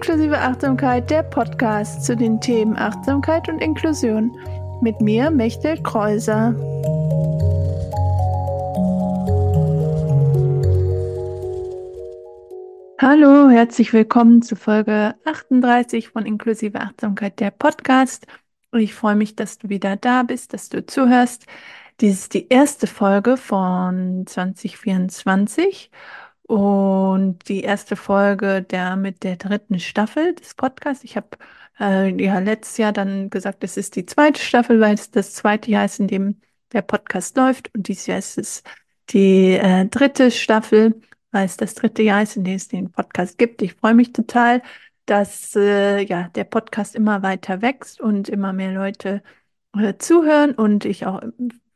Inklusive Achtsamkeit, der Podcast zu den Themen Achtsamkeit und Inklusion. Mit mir, Mechtel Kreuser. Hallo, herzlich willkommen zu Folge 38 von Inklusive Achtsamkeit, der Podcast. Ich freue mich, dass du wieder da bist, dass du zuhörst. Dies ist die erste Folge von 2024 und die erste Folge der mit der dritten Staffel des Podcasts. Ich habe äh, ja letztes Jahr dann gesagt, es ist die zweite Staffel, weil es das zweite Jahr ist, in dem der Podcast läuft. Und dieses Jahr ist es die äh, dritte Staffel, weil es das dritte Jahr ist, in dem es den Podcast gibt. Ich freue mich total, dass äh, ja der Podcast immer weiter wächst und immer mehr Leute äh, zuhören und ich auch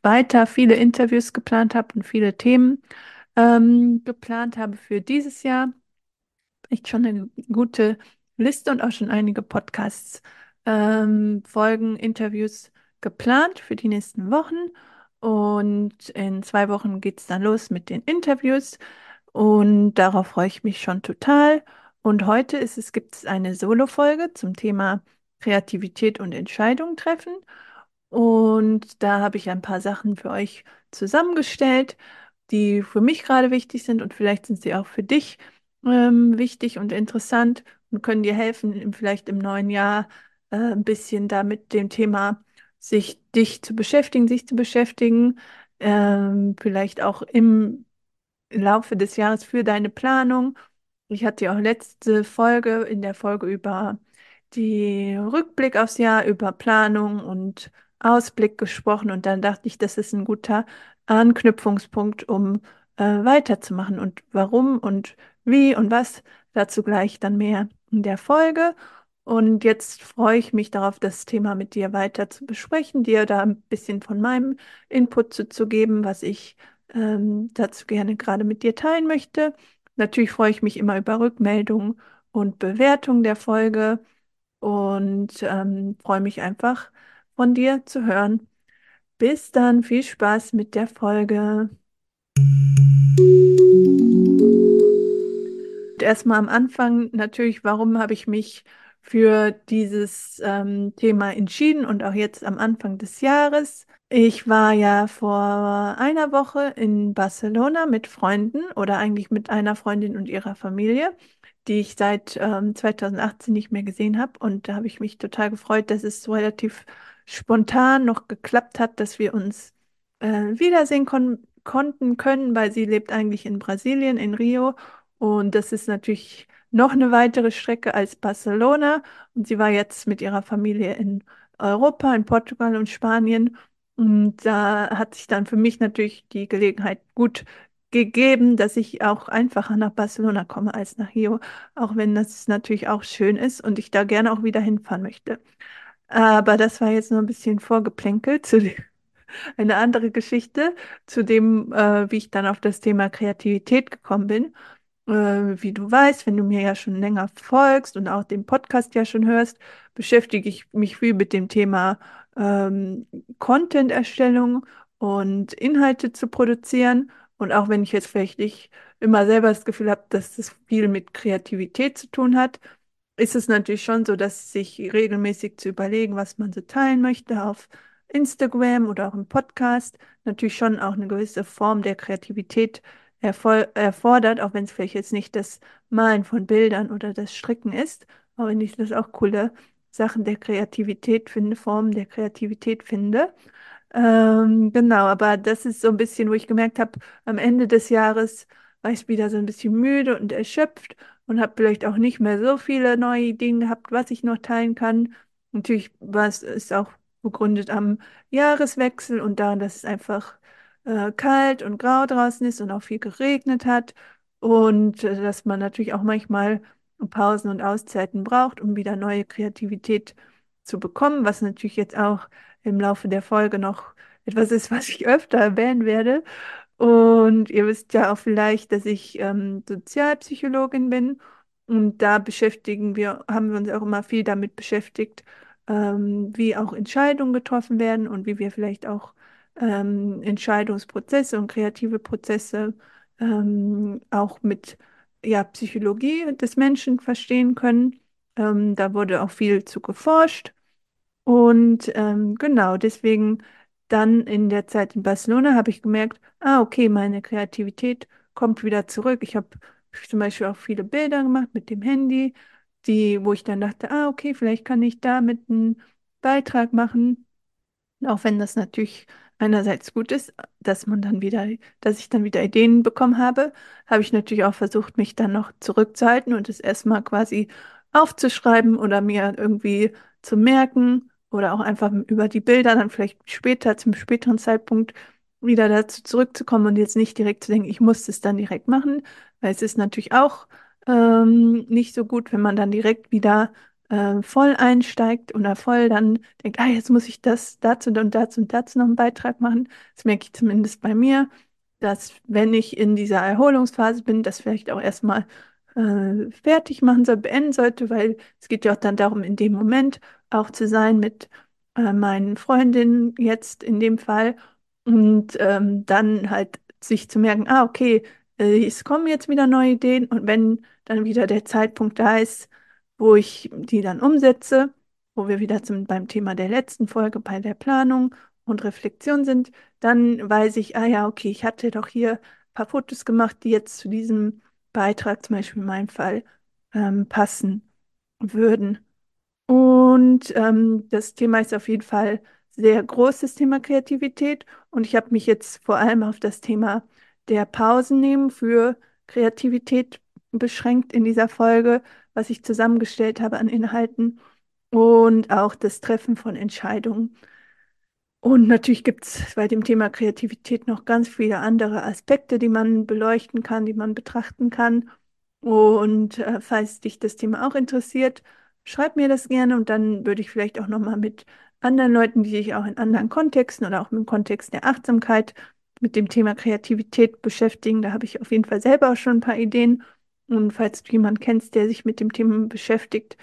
weiter viele Interviews geplant habe und viele Themen ähm, geplant habe für dieses Jahr. Echt schon eine gute Liste und auch schon einige Podcasts, ähm, Folgen, Interviews geplant für die nächsten Wochen. Und in zwei Wochen geht es dann los mit den Interviews. Und darauf freue ich mich schon total. Und heute ist es, gibt es eine Solo-Folge zum Thema Kreativität und Entscheidungen treffen. Und da habe ich ein paar Sachen für euch zusammengestellt die für mich gerade wichtig sind und vielleicht sind sie auch für dich ähm, wichtig und interessant und können dir helfen, vielleicht im neuen Jahr äh, ein bisschen da mit dem Thema sich dich zu beschäftigen, sich zu beschäftigen, ähm, vielleicht auch im Laufe des Jahres für deine Planung. Ich hatte ja auch letzte Folge in der Folge über die Rückblick aufs Jahr, über Planung und Ausblick gesprochen und dann dachte ich, das ist ein guter Anknüpfungspunkt, um äh, weiterzumachen. Und warum und wie und was, dazu gleich dann mehr in der Folge. Und jetzt freue ich mich darauf, das Thema mit dir weiter zu besprechen, dir da ein bisschen von meinem Input zu, zu geben, was ich ähm, dazu gerne gerade mit dir teilen möchte. Natürlich freue ich mich immer über Rückmeldungen und Bewertungen der Folge und ähm, freue mich einfach von dir zu hören. Bis dann, viel Spaß mit der Folge. Erstmal am Anfang natürlich, warum habe ich mich für dieses ähm, Thema entschieden und auch jetzt am Anfang des Jahres. Ich war ja vor einer Woche in Barcelona mit Freunden oder eigentlich mit einer Freundin und ihrer Familie, die ich seit ähm, 2018 nicht mehr gesehen habe. Und da habe ich mich total gefreut, dass es so relativ spontan noch geklappt hat, dass wir uns äh, wiedersehen kon konnten können, weil sie lebt eigentlich in Brasilien, in Rio. Und das ist natürlich noch eine weitere Strecke als Barcelona. Und sie war jetzt mit ihrer Familie in Europa, in Portugal und Spanien. Und da hat sich dann für mich natürlich die Gelegenheit gut gegeben, dass ich auch einfacher nach Barcelona komme als nach Rio, auch wenn das natürlich auch schön ist und ich da gerne auch wieder hinfahren möchte. Aber das war jetzt nur ein bisschen vorgeplänkelt zu eine andere Geschichte zu dem, äh, wie ich dann auf das Thema Kreativität gekommen bin. Äh, wie du weißt, wenn du mir ja schon länger folgst und auch den Podcast ja schon hörst, beschäftige ich mich viel mit dem Thema ähm, Content-Erstellung und Inhalte zu produzieren. Und auch wenn ich jetzt vielleicht nicht immer selber das Gefühl habe, dass das viel mit Kreativität zu tun hat, ist es natürlich schon so, dass sich regelmäßig zu überlegen, was man so teilen möchte auf Instagram oder auch im Podcast, natürlich schon auch eine gewisse Form der Kreativität erfordert, auch wenn es vielleicht jetzt nicht das Malen von Bildern oder das Stricken ist, aber wenn ich das auch coole Sachen der Kreativität finde, Formen der Kreativität finde. Ähm, genau, aber das ist so ein bisschen, wo ich gemerkt habe, am Ende des Jahres war ich wieder so ein bisschen müde und erschöpft und habe vielleicht auch nicht mehr so viele neue Ideen gehabt, was ich noch teilen kann. Natürlich war es ist auch begründet am Jahreswechsel und daran, dass es einfach äh, kalt und grau draußen ist und auch viel geregnet hat und äh, dass man natürlich auch manchmal Pausen und Auszeiten braucht, um wieder neue Kreativität zu bekommen, was natürlich jetzt auch im Laufe der Folge noch etwas ist, was ich öfter erwähnen werde. Und ihr wisst ja auch vielleicht, dass ich ähm, Sozialpsychologin bin und da beschäftigen wir, haben wir uns auch immer viel damit beschäftigt, ähm, wie auch Entscheidungen getroffen werden und wie wir vielleicht auch ähm, Entscheidungsprozesse und kreative Prozesse ähm, auch mit ja, Psychologie des Menschen verstehen können. Ähm, da wurde auch viel zu geforscht. Und ähm, genau, deswegen dann in der Zeit in Barcelona habe ich gemerkt, ah, okay, meine Kreativität kommt wieder zurück. Ich habe zum Beispiel auch viele Bilder gemacht mit dem Handy, die, wo ich dann dachte, ah, okay, vielleicht kann ich damit einen Beitrag machen. Auch wenn das natürlich einerseits gut ist, dass man dann wieder, dass ich dann wieder Ideen bekommen habe, habe ich natürlich auch versucht, mich dann noch zurückzuhalten und es erstmal quasi aufzuschreiben oder mir irgendwie zu merken oder auch einfach über die Bilder dann vielleicht später, zum späteren Zeitpunkt wieder dazu zurückzukommen und jetzt nicht direkt zu denken, ich muss es dann direkt machen, weil es ist natürlich auch ähm, nicht so gut, wenn man dann direkt wieder äh, voll einsteigt oder voll dann denkt, ah, jetzt muss ich das dazu und dazu und dazu noch einen Beitrag machen. Das merke ich zumindest bei mir, dass wenn ich in dieser Erholungsphase bin, das vielleicht auch erstmal äh, fertig machen soll, beenden sollte, weil es geht ja auch dann darum, in dem Moment auch zu sein mit äh, meinen Freundinnen jetzt in dem Fall und ähm, dann halt sich zu merken, ah, okay, äh, es kommen jetzt wieder neue Ideen und wenn dann wieder der Zeitpunkt da ist, wo ich die dann umsetze, wo wir wieder zum, beim Thema der letzten Folge bei der Planung und Reflexion sind, dann weiß ich, ah ja, okay, ich hatte doch hier ein paar Fotos gemacht, die jetzt zu diesem Beitrag, zum Beispiel in meinem Fall, ähm, passen würden. Und ähm, das Thema ist auf jeden Fall sehr großes Thema Kreativität. Und ich habe mich jetzt vor allem auf das Thema der Pausen nehmen für Kreativität beschränkt in dieser Folge, was ich zusammengestellt habe an Inhalten und auch das Treffen von Entscheidungen. Und natürlich gibt es bei dem Thema Kreativität noch ganz viele andere Aspekte, die man beleuchten kann, die man betrachten kann. Und äh, falls dich das Thema auch interessiert, schreib mir das gerne und dann würde ich vielleicht auch nochmal mit anderen Leuten, die sich auch in anderen Kontexten oder auch im Kontext der Achtsamkeit mit dem Thema Kreativität beschäftigen. Da habe ich auf jeden Fall selber auch schon ein paar Ideen. Und falls du jemanden kennst, der sich mit dem Thema beschäftigt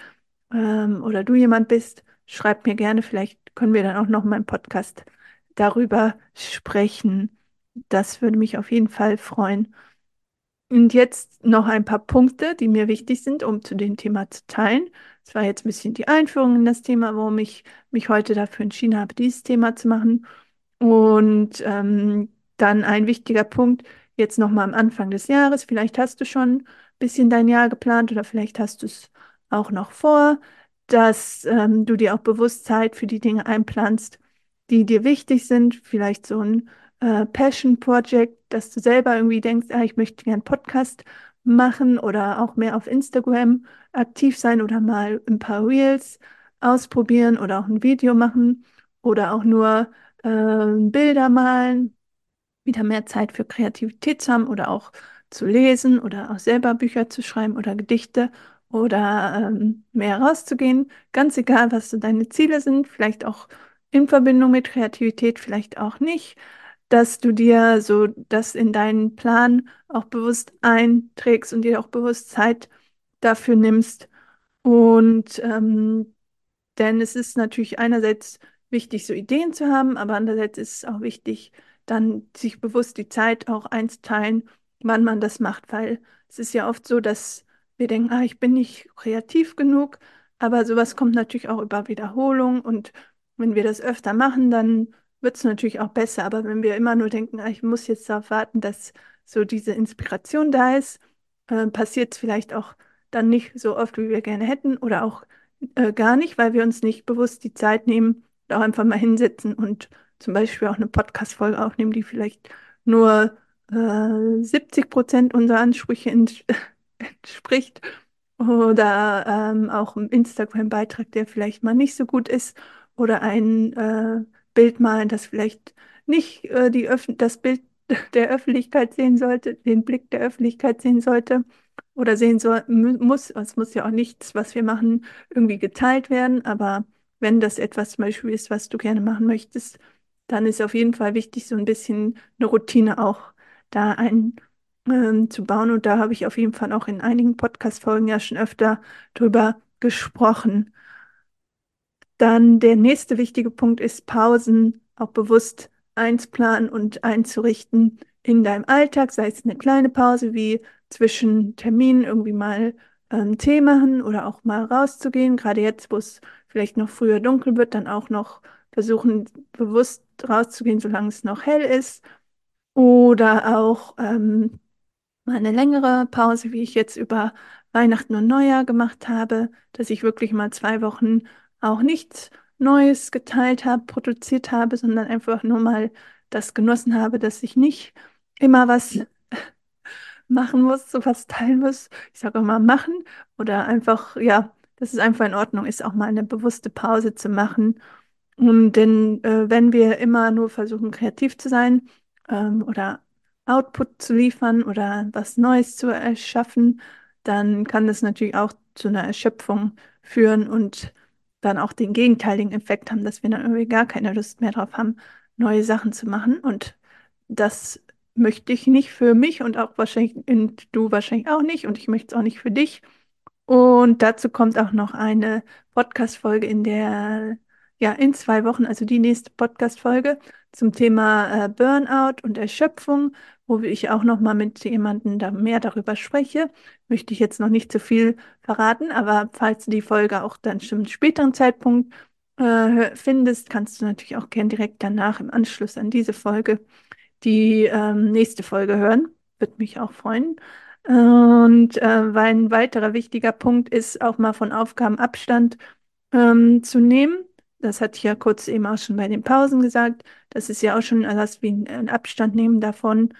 ähm, oder du jemand bist, schreib mir gerne. Vielleicht können wir dann auch noch mal im Podcast darüber sprechen. Das würde mich auf jeden Fall freuen. Und jetzt noch ein paar Punkte, die mir wichtig sind, um zu dem Thema zu teilen. Das war jetzt ein bisschen die Einführung in das Thema, warum ich mich heute dafür entschieden habe, dieses Thema zu machen. Und ähm, dann ein wichtiger Punkt, jetzt nochmal am Anfang des Jahres. Vielleicht hast du schon ein bisschen dein Jahr geplant oder vielleicht hast du es auch noch vor, dass ähm, du dir auch bewusst Zeit für die Dinge einplanst, die dir wichtig sind. Vielleicht so ein äh, Passion Project, dass du selber irgendwie denkst, ah, ich möchte gerne einen Podcast machen oder auch mehr auf Instagram aktiv sein oder mal ein paar Reels ausprobieren oder auch ein Video machen oder auch nur äh, Bilder malen, wieder mehr Zeit für Kreativität zu haben oder auch zu lesen oder auch selber Bücher zu schreiben oder Gedichte oder ähm, mehr rauszugehen. Ganz egal, was so deine Ziele sind, vielleicht auch in Verbindung mit Kreativität, vielleicht auch nicht, dass du dir so das in deinen Plan auch bewusst einträgst und dir auch bewusst Zeit dafür nimmst. Und ähm, denn es ist natürlich einerseits wichtig, so Ideen zu haben, aber andererseits ist es auch wichtig, dann sich bewusst die Zeit auch einzuteilen, wann man das macht, weil es ist ja oft so, dass wir denken, ah, ich bin nicht kreativ genug, aber sowas kommt natürlich auch über Wiederholung und wenn wir das öfter machen, dann wird es natürlich auch besser. Aber wenn wir immer nur denken, ah, ich muss jetzt darauf warten, dass so diese Inspiration da ist, äh, passiert es vielleicht auch dann nicht so oft, wie wir gerne hätten oder auch äh, gar nicht, weil wir uns nicht bewusst die Zeit nehmen und auch einfach mal hinsetzen und zum Beispiel auch eine Podcast-Folge aufnehmen, die vielleicht nur äh, 70 Prozent unserer Ansprüche ents entspricht. Oder ähm, auch ein Instagram-Beitrag, der vielleicht mal nicht so gut ist. Oder ein äh, Bild malen, das vielleicht nicht äh, die das Bild der Öffentlichkeit sehen sollte, den Blick der Öffentlichkeit sehen sollte. Oder sehen soll, muss, es muss ja auch nichts, was wir machen, irgendwie geteilt werden, aber wenn das etwas zum Beispiel ist, was du gerne machen möchtest, dann ist auf jeden Fall wichtig, so ein bisschen eine Routine auch da einzubauen. Ähm, und da habe ich auf jeden Fall auch in einigen Podcast-Folgen ja schon öfter drüber gesprochen. Dann der nächste wichtige Punkt ist Pausen auch bewusst einzuplanen und einzurichten in deinem Alltag, sei es eine kleine Pause wie zwischen Terminen irgendwie mal ähm, Tee machen oder auch mal rauszugehen. Gerade jetzt, wo es vielleicht noch früher dunkel wird, dann auch noch versuchen, bewusst rauszugehen, solange es noch hell ist. Oder auch ähm, mal eine längere Pause, wie ich jetzt über Weihnachten und Neujahr gemacht habe, dass ich wirklich mal zwei Wochen auch nichts Neues geteilt habe, produziert habe, sondern einfach nur mal das genossen habe, dass ich nicht immer was machen muss, so was teilen muss. Ich sage mal machen oder einfach, ja, dass es einfach in Ordnung ist, auch mal eine bewusste Pause zu machen. Und denn äh, wenn wir immer nur versuchen, kreativ zu sein ähm, oder Output zu liefern oder was Neues zu erschaffen, dann kann das natürlich auch zu einer Erschöpfung führen und dann auch den gegenteiligen Effekt haben, dass wir dann irgendwie gar keine Lust mehr drauf haben, neue Sachen zu machen. Und das möchte ich nicht für mich und auch wahrscheinlich und du wahrscheinlich auch nicht und ich möchte es auch nicht für dich. Und dazu kommt auch noch eine Podcast-Folge in der, ja, in zwei Wochen, also die nächste Podcast-Folge zum Thema äh, Burnout und Erschöpfung, wo ich auch noch mal mit jemandem da mehr darüber spreche. Möchte ich jetzt noch nicht zu viel verraten, aber falls du die Folge auch dann zum späteren Zeitpunkt äh, findest, kannst du natürlich auch gern direkt danach im Anschluss an diese Folge die ähm, nächste Folge hören. Würde mich auch freuen. Und äh, ein weiterer wichtiger Punkt ist auch mal von Aufgaben Abstand ähm, zu nehmen. Das hatte ich ja kurz eben auch schon bei den Pausen gesagt. Das ist ja auch schon etwas wie ein Abstand nehmen davon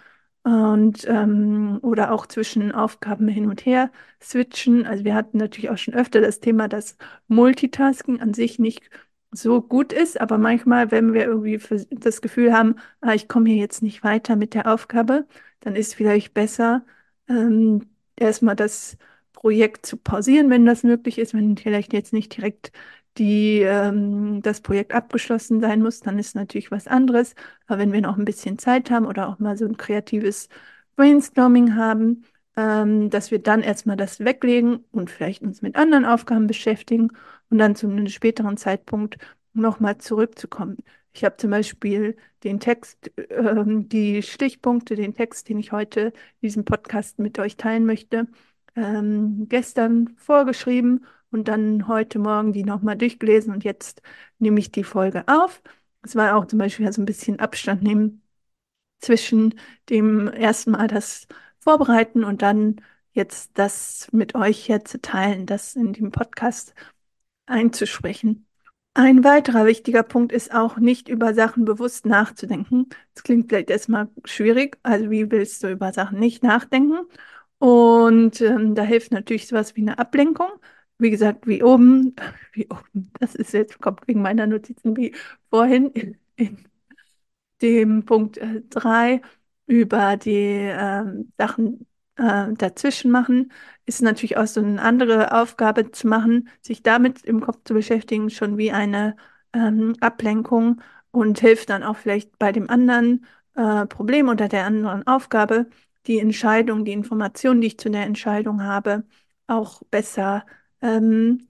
und ähm, oder auch zwischen Aufgaben hin und her switchen. Also wir hatten natürlich auch schon öfter das Thema, dass Multitasking an sich nicht so gut ist, aber manchmal, wenn wir irgendwie das Gefühl haben, ah, ich komme hier jetzt nicht weiter mit der Aufgabe, dann ist vielleicht besser, ähm, erstmal das Projekt zu pausieren, wenn das möglich ist, wenn vielleicht jetzt nicht direkt die, ähm, das Projekt abgeschlossen sein muss, dann ist natürlich was anderes. Aber wenn wir noch ein bisschen Zeit haben oder auch mal so ein kreatives Brainstorming haben, ähm, dass wir dann erstmal das weglegen und vielleicht uns mit anderen Aufgaben beschäftigen und dann zu einem späteren Zeitpunkt nochmal zurückzukommen. Ich habe zum Beispiel den Text, äh, die Stichpunkte, den Text, den ich heute in diesem Podcast mit euch teilen möchte, ähm, gestern vorgeschrieben und dann heute Morgen die nochmal durchgelesen und jetzt nehme ich die Folge auf. Es war auch zum Beispiel so ein bisschen Abstand nehmen zwischen dem ersten Mal das Vorbereiten und dann jetzt das mit euch hier zu teilen, das in dem Podcast einzusprechen. Ein weiterer wichtiger Punkt ist auch, nicht über Sachen bewusst nachzudenken. Das klingt vielleicht erstmal schwierig. Also wie willst du über Sachen nicht nachdenken? Und ähm, da hilft natürlich sowas wie eine Ablenkung. Wie gesagt, wie oben, wie oben, das ist jetzt, kommt wegen meiner Notizen wie vorhin in, in dem Punkt 3 äh, über die äh, Sachen äh, dazwischen machen, ist natürlich auch so eine andere Aufgabe zu machen, sich damit im Kopf zu beschäftigen, schon wie eine ähm, Ablenkung und hilft dann auch vielleicht bei dem anderen äh, Problem oder der anderen Aufgabe, die Entscheidung, die Informationen, die ich zu der Entscheidung habe, auch besser ähm,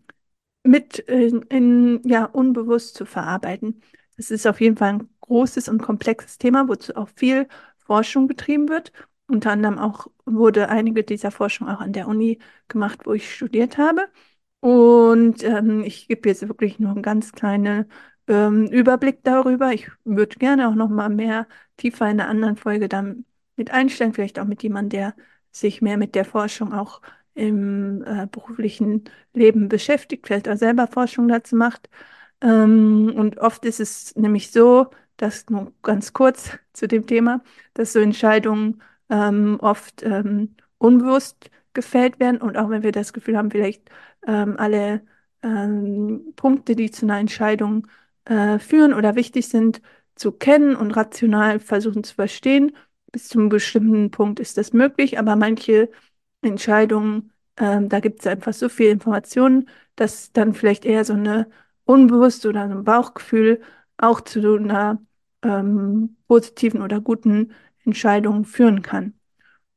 mit in, in, ja, unbewusst zu verarbeiten. Das ist auf jeden Fall ein großes und komplexes Thema, wozu auch viel Forschung betrieben wird. Unter anderem auch wurde einige dieser Forschung auch an der Uni gemacht, wo ich studiert habe. Und ähm, ich gebe jetzt wirklich nur einen ganz kleinen ähm, Überblick darüber. Ich würde gerne auch noch mal mehr tiefer in einer anderen Folge dann mit einstellen, vielleicht auch mit jemandem, der sich mehr mit der Forschung auch im äh, beruflichen Leben beschäftigt, vielleicht auch selber Forschung dazu macht. Ähm, und oft ist es nämlich so, dass nur ganz kurz zu dem Thema, dass so Entscheidungen ähm, oft ähm, unbewusst gefällt werden und auch wenn wir das Gefühl haben, vielleicht ähm, alle ähm, Punkte, die zu einer Entscheidung äh, führen oder wichtig sind, zu kennen und rational versuchen zu verstehen. Bis zu einem bestimmten Punkt ist das möglich, aber manche Entscheidungen, ähm, da gibt es einfach so viel Informationen, dass dann vielleicht eher so eine unbewusste oder so ein Bauchgefühl auch zu einer ähm, positiven oder guten Entscheidung führen kann.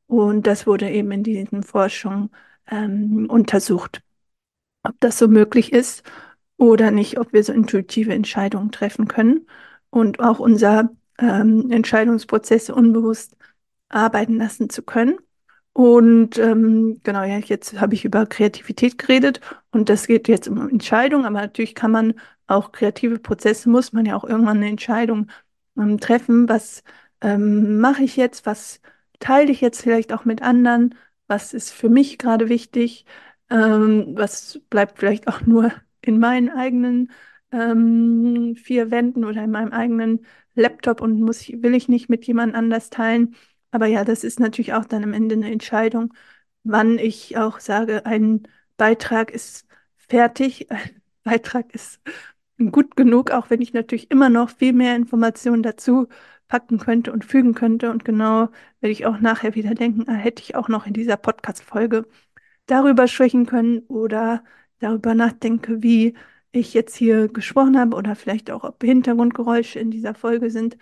Und das wurde eben in diesen Forschungen ähm, untersucht, ob das so möglich ist oder nicht, ob wir so intuitive Entscheidungen treffen können und auch unser ähm, Entscheidungsprozesse unbewusst arbeiten lassen zu können. Und ähm, genau, ja, jetzt habe ich über Kreativität geredet und das geht jetzt um Entscheidungen, aber natürlich kann man auch kreative Prozesse, muss man ja auch irgendwann eine Entscheidung ähm, treffen. Was ähm, mache ich jetzt? Was teile ich jetzt vielleicht auch mit anderen? Was ist für mich gerade wichtig? Ähm, was bleibt vielleicht auch nur in meinen eigenen ähm, vier Wänden oder in meinem eigenen Laptop und muss, will ich nicht mit jemand anders teilen? Aber ja, das ist natürlich auch dann am Ende eine Entscheidung, wann ich auch sage, ein Beitrag ist fertig, ein Beitrag ist gut genug, auch wenn ich natürlich immer noch viel mehr Informationen dazu packen könnte und fügen könnte. Und genau werde ich auch nachher wieder denken, ah, hätte ich auch noch in dieser Podcast-Folge darüber sprechen können oder darüber nachdenke, wie ich jetzt hier gesprochen habe oder vielleicht auch, ob Hintergrundgeräusche in dieser Folge sind.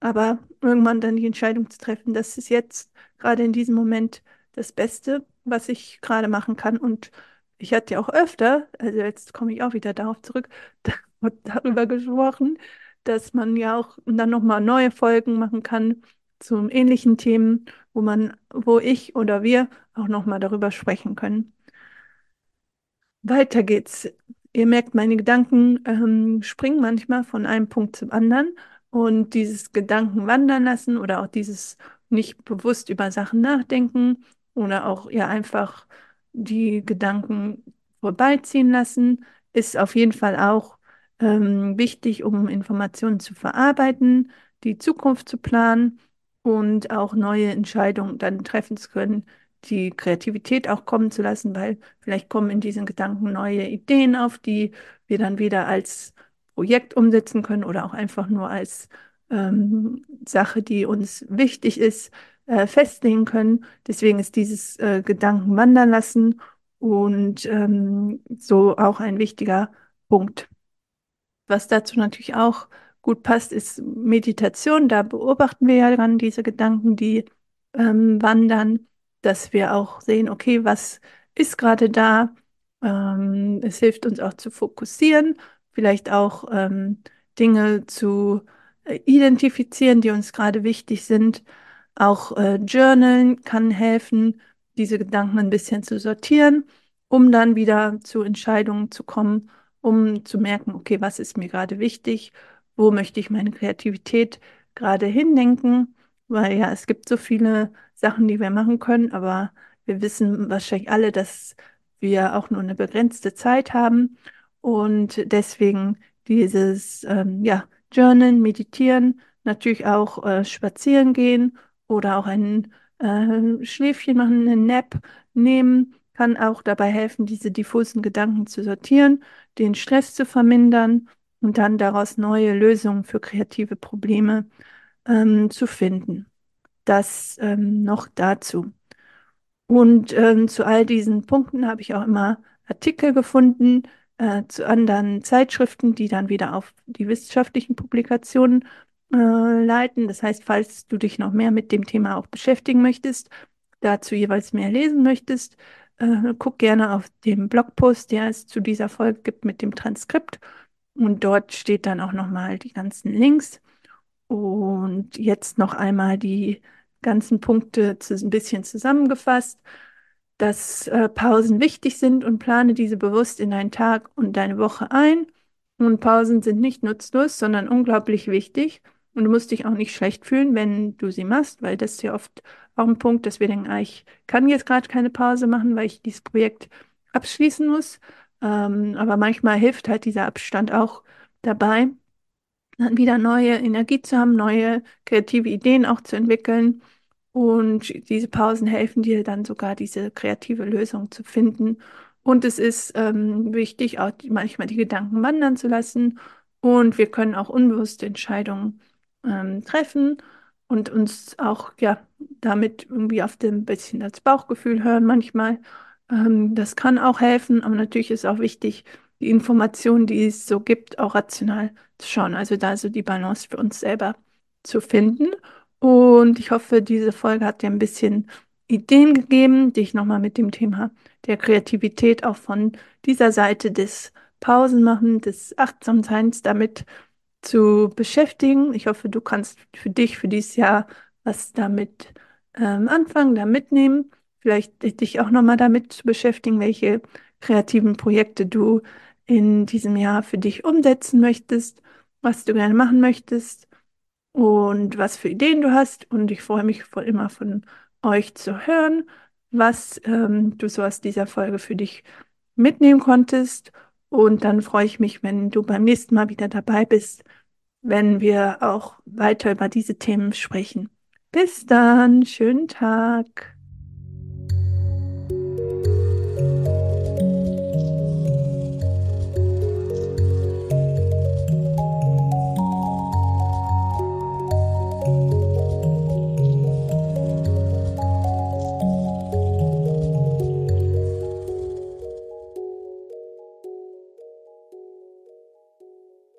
Aber irgendwann dann die Entscheidung zu treffen, das ist jetzt gerade in diesem Moment das Beste, was ich gerade machen kann. Und ich hatte ja auch öfter, also jetzt komme ich auch wieder darauf zurück, darüber gesprochen, dass man ja auch dann nochmal neue Folgen machen kann zu ähnlichen Themen, wo man, wo ich oder wir auch nochmal darüber sprechen können. Weiter geht's. Ihr merkt, meine Gedanken ähm, springen manchmal von einem Punkt zum anderen und dieses Gedanken wandern lassen oder auch dieses nicht bewusst über Sachen nachdenken oder auch ja einfach die Gedanken vorbeiziehen lassen, ist auf jeden Fall auch ähm, wichtig, um Informationen zu verarbeiten, die Zukunft zu planen und auch neue Entscheidungen dann treffen zu können, die Kreativität auch kommen zu lassen, weil vielleicht kommen in diesen Gedanken neue Ideen auf, die wir dann wieder als Projekt umsetzen können oder auch einfach nur als ähm, Sache, die uns wichtig ist, äh, festlegen können. Deswegen ist dieses äh, Gedanken wandern lassen und ähm, so auch ein wichtiger Punkt. Was dazu natürlich auch gut passt, ist Meditation. Da beobachten wir ja dann diese Gedanken, die ähm, wandern, dass wir auch sehen, okay, was ist gerade da? Ähm, es hilft uns auch zu fokussieren, vielleicht auch ähm, Dinge zu äh, identifizieren, die uns gerade wichtig sind. Auch äh, Journalen kann helfen, diese Gedanken ein bisschen zu sortieren, um dann wieder zu Entscheidungen zu kommen, um zu merken, okay, was ist mir gerade wichtig, wo möchte ich meine Kreativität gerade hindenken, weil ja, es gibt so viele Sachen, die wir machen können, aber wir wissen wahrscheinlich alle, dass wir auch nur eine begrenzte Zeit haben und deswegen dieses ähm, ja, Journalen, Meditieren, natürlich auch äh, spazieren gehen oder auch ein äh, Schläfchen machen, einen Nap nehmen, kann auch dabei helfen, diese diffusen Gedanken zu sortieren, den Stress zu vermindern und dann daraus neue Lösungen für kreative Probleme ähm, zu finden. Das ähm, noch dazu. Und ähm, zu all diesen Punkten habe ich auch immer Artikel gefunden äh, zu anderen Zeitschriften, die dann wieder auf die wissenschaftlichen Publikationen äh, leiten. Das heißt, falls du dich noch mehr mit dem Thema auch beschäftigen möchtest, dazu jeweils mehr lesen möchtest, äh, guck gerne auf dem Blogpost, der es zu dieser Folge gibt mit dem Transkript. Und dort steht dann auch nochmal die ganzen Links. Und jetzt noch einmal die ganzen Punkte zu, ein bisschen zusammengefasst, dass äh, Pausen wichtig sind und plane diese bewusst in deinen Tag und deine Woche ein. Und Pausen sind nicht nutzlos, sondern unglaublich wichtig. Und du musst dich auch nicht schlecht fühlen, wenn du sie machst, weil das ist ja oft auch ein Punkt, dass wir denken, ah, ich kann jetzt gerade keine Pause machen, weil ich dieses Projekt abschließen muss. Ähm, aber manchmal hilft halt dieser Abstand auch dabei, dann wieder neue Energie zu haben, neue kreative Ideen auch zu entwickeln. Und diese Pausen helfen dir dann sogar, diese kreative Lösung zu finden. Und es ist ähm, wichtig, auch manchmal die Gedanken wandern zu lassen. Und wir können auch unbewusste Entscheidungen ähm, treffen und uns auch ja damit irgendwie auf dem bisschen das Bauchgefühl hören manchmal. Ähm, das kann auch helfen, aber natürlich ist auch wichtig, die Informationen, die es so gibt, auch rational zu schauen. Also da so die Balance für uns selber zu finden. Und ich hoffe, diese Folge hat dir ein bisschen Ideen gegeben, dich nochmal mit dem Thema der Kreativität auch von dieser Seite des Pausenmachen, des Achtsamseins damit zu beschäftigen. Ich hoffe, du kannst für dich, für dieses Jahr was damit ähm, anfangen, da mitnehmen. vielleicht dich auch nochmal damit zu beschäftigen, welche kreativen Projekte du in diesem Jahr für dich umsetzen möchtest, was du gerne machen möchtest und was für Ideen du hast. Und ich freue mich voll immer von euch zu hören, was ähm, du so aus dieser Folge für dich mitnehmen konntest. Und dann freue ich mich, wenn du beim nächsten Mal wieder dabei bist, wenn wir auch weiter über diese Themen sprechen. Bis dann, schönen Tag.